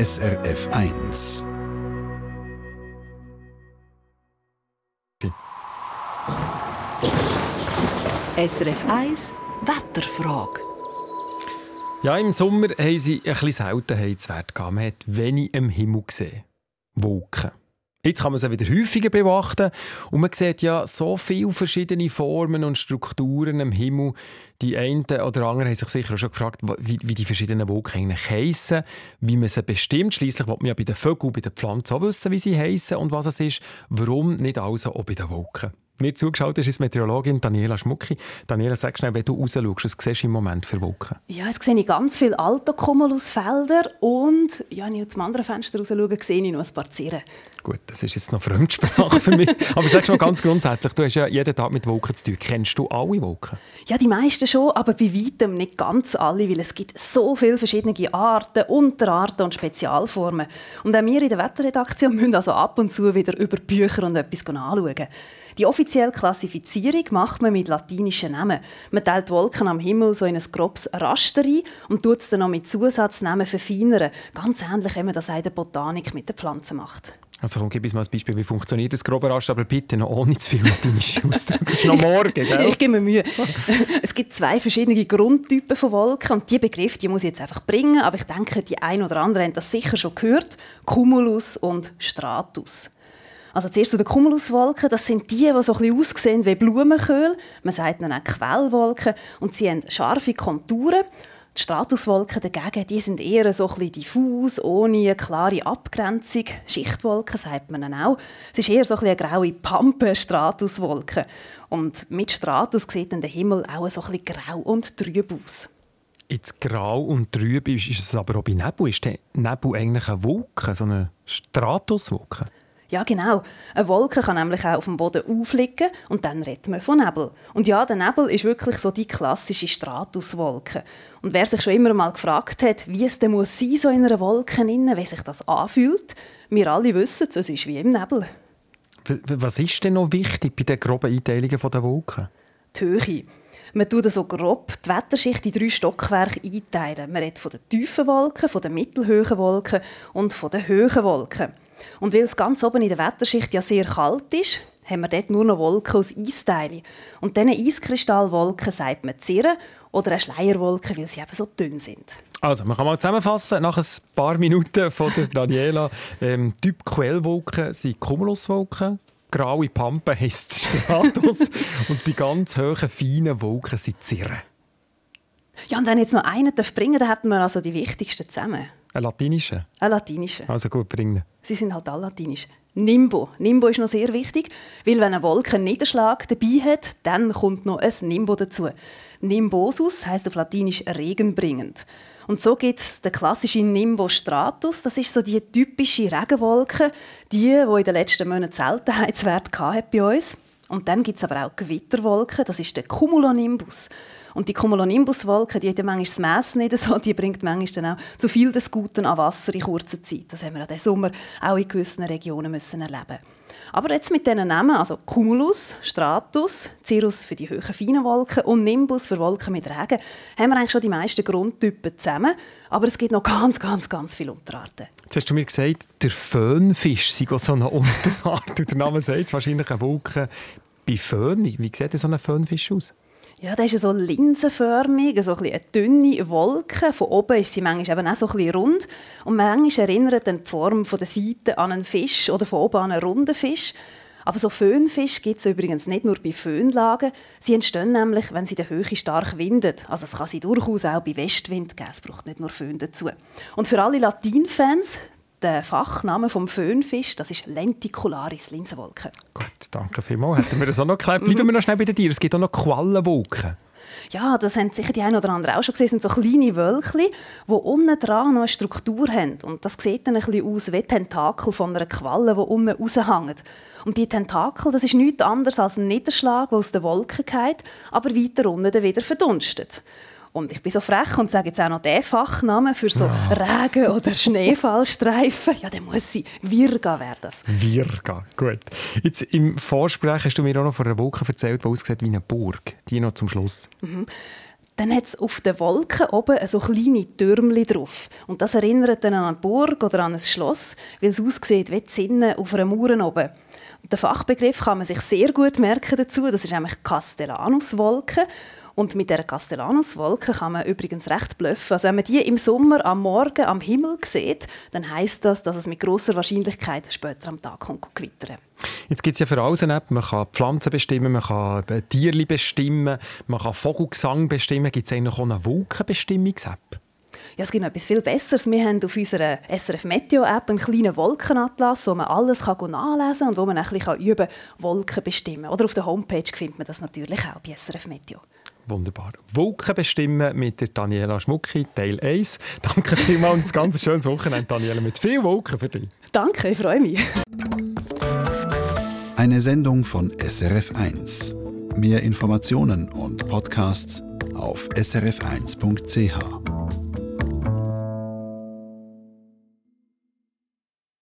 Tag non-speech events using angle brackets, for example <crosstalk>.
SRF 1. SRF 1 Wetterfrage. Ja, im Sommer haben sie ein bisschen Seltenheitswert gehabt. Man hat wenig im Himmel gesehen. Wolken. Jetzt kann man sie wieder häufiger beobachten und man sieht ja so viele verschiedene Formen und Strukturen im Himmel. Die einen oder anderen haben sich sicher auch schon gefragt, wie, wie die verschiedenen Wolken eigentlich heissen, wie man sie bestimmt. Schließlich will man ja bei den Vögeln, bei den Pflanzen auch wissen, wie sie heissen und was es ist. Warum nicht also auch bei den Wolken? Mir zugeschaut ist, Meteorologin Daniela Schmucki. Daniela, sag schnell, wenn du raus was siehst du im Moment für Wolken? Ja, jetzt sehe ich ganz viele Altocumulusfelder und ja, wenn ich aus dem anderen Fenster raus schaue, sehe ich noch ein paar Zirren. Gut, das ist jetzt noch Fremdsprache für mich. <laughs> Aber sag mal ganz grundsätzlich, du hast ja jeden Tag mit Wolken zu tun. Kennst du alle Wolken? Ja, die meisten schon, aber bei weitem nicht ganz alle, weil es gibt so viele verschiedene Arten, Unterarten und Spezialformen. Und auch wir in der Wetterredaktion müssen also ab und zu wieder über Bücher und etwas anschauen. Die offizielle Klassifizierung macht man mit latinischen Namen. Man teilt Wolken am Himmel so in ein grobes Raster ein und tut es dann noch mit Zusatznamen verfeinern. Ganz ähnlich, wie man das in der Botanik mit den Pflanzen macht. Also komm, gib uns mal ein Beispiel, wie funktioniert das grobe Raster, aber bitte noch ohne zu viel latinische Ausdrücke. <laughs> Das ist noch morgen, gell? ich gebe mir Mühe. <laughs> es gibt zwei verschiedene Grundtypen von Wolken und die Begriffe die muss ich jetzt einfach bringen, aber ich denke, die ein oder anderen haben das sicher schon gehört. Cumulus und Stratus. Also zuerst zu den Cumuluswolken, das sind die, die so ein bisschen aussehen wie Blumenköhl. Man sagt ihnen auch Quellwolken und sie haben scharfe Konturen. Die Stratuswolken dagegen, die sind eher so ein diffus, ohne eine klare Abgrenzung. Schichtwolken sagt man auch. Es ist eher so ein eine graue Pampe, Stratuswolke. Und mit Stratus sieht dann der Himmel auch so ein grau und trüb aus. Jetzt grau und trüb ist, ist es aber auch bei Nebel. Ist der Nebel eigentlich eine Wolke, so eine Stratuswolke? Ja, genau. Eine Wolke kann nämlich auch auf dem Boden aufliegen und dann redet man von Nebel. Und ja, der Nebel ist wirklich so die klassische Stratuswolke. Und wer sich schon immer mal gefragt hat, wie es denn muss sein, so in einer Wolke innen, wie sich das anfühlt, wir alle wissen, es ist wie im Nebel. Was ist denn noch wichtig bei den groben Einteilungen der Wolken? Die Höhe. Man tut so grob die Wetterschicht in drei Stockwerke einteilen. Man redet von den tiefen Wolken, von den mittelhohen Wolken und von den hohen Wolken. Und weil es ganz oben in der Wetterschicht ja sehr kalt ist, haben wir dort nur noch Wolken aus Eisteilen. Und diesen Eiskristallwolken sagt man Zirren oder eine Schleierwolke, weil sie eben so dünn sind. Also, man kann mal zusammenfassen, nach ein paar Minuten von der Daniela. <laughs> Ähm, typ Quellwolken sind Cumuluswolken, graue Pampe heisst Stratus <laughs> und die ganz hohen, feinen Wolken sind Zirren. Ja, und wenn jetzt noch einen bringen darf, dann hätten wir also die wichtigsten zusammen. Ein latinischer? Ein latinischer. Also gut, bringen. Sie sind halt alle latinisch. Nimbo. Nimbo ist noch sehr wichtig, weil wenn eine Wolke einen Niederschlag dabei hat, dann kommt noch ein Nimbo dazu. Nimbosus heißt auf Latinisch regenbringend. Und so gibt es den klassischen Nimbostratus. Das ist so die typische Regenwolke, die, die in den letzten Monaten Seltenheitswert bei uns. Und dann gibt es aber auch Gewitterwolken, das ist der Cumulonimbus. Und die Cumulonimbuswolke, die hat ja manchmal das Mess nicht so, die bringt manchmal dann auch zu viel des Guten an Wasser in kurzer Zeit. Das haben wir diesen Sommer auch in gewissen Regionen müssen erleben aber jetzt mit diesen Namen, also Cumulus, Stratus, Cirrus für die hohen, feinen Wolken und Nimbus für Wolken mit Regen, haben wir eigentlich schon die meisten Grundtypen zusammen. Aber es gibt noch <laughs> ganz, ganz, ganz viele Unterarten. Jetzt hast du mir gesagt, der Föhnfisch sei so eine <laughs> Unterart. der Name sagt es, wahrscheinlich eine Wolke bei Föhn. Wie, sieht so ein Föhnfisch aus? Ja, der ist so linsenförmig, so ein eine dünne Wolke. Von oben ist sie manchmal eben auch so ein rund. Und manchmal erinnert dann die Form von der Seite an einen Fisch oder von oben an einen runden Fisch. Aber so Föhnfisch gibt es übrigens nicht nur bei Föhnlagen. Sie entstehen nämlich, wenn sie der Höhe stark windet. Also es kann sie durchaus auch bei Westwind geben. Es braucht nicht nur Föhn dazu. Und für alle Latinfans, der Fachname vom Föhnfisch, das ist Lenticularis, Linsenwolke. Gut, danke vielmals. Hätten wir das auch noch geklärt. <laughs> Bleiben wir noch schnell bei den Tieren. Es gibt auch noch Quallenwolken. Ja, das haben sicher die einen oder anderen auch schon gesehen. Das sind so kleine Wölkchen, die unten dran noch eine Struktur haben. Und das sieht dann ein bisschen aus wie Tentakel von einer Qualle, die unten raushängen. Und die Tentakel, das ist nichts anderes als ein Niederschlag, der aus der Wolke geht, aber weiter unten wieder verdunstet. Und ich bin so frech und sage jetzt auch noch den Fachnamen für so ja. Regen- oder Schneefallstreifen. Ja, dann muss sie Virga werden. Virga, gut. Jetzt im Vorsprech hast du mir auch noch von einer Wolke erzählt, die aussieht wie eine Burg. Die noch zum Schluss. Mhm. dann hat es auf den Wolken oben so kleine Türmchen drauf. Und das erinnert dann an eine Burg oder an ein Schloss, weil es aussieht wie die Zinnen auf einer Mauer oben. Den Fachbegriff kann man sich sehr gut merken dazu. Das ist nämlich Castellanuswolke. Und mit der Castellanuswolke kann man übrigens recht bluffen. Also wenn man die im Sommer am Morgen am Himmel sieht, dann heißt das, dass es mit großer Wahrscheinlichkeit später am Tag kommt gewittern. Jetzt gibt es ja für alles eine App. Man kann Pflanzen bestimmen, man kann Tiere bestimmen, man kann Vogelgesang bestimmen. Gibt es eigentlich auch eine Wolkenbestimmungs-App? Ja, es gibt noch etwas viel Besseres. Wir haben auf unserer SRF Meteo App einen kleinen Wolkenatlas, wo man alles kann nachlesen kann und wo man ein bisschen üben kann, Wolken bestimmen. Oder auf der Homepage findet man das natürlich auch bei SRF Meteo. Wunderbar. Wolken bestimmen mit der Daniela Schmucki, Teil 1. Danke vielmals und ein ganz schönes Wochenende, Daniela, mit viel Wolken für dich. Danke, ich freue mich. Eine Sendung von SRF1. Mehr Informationen und Podcasts auf srf1.ch.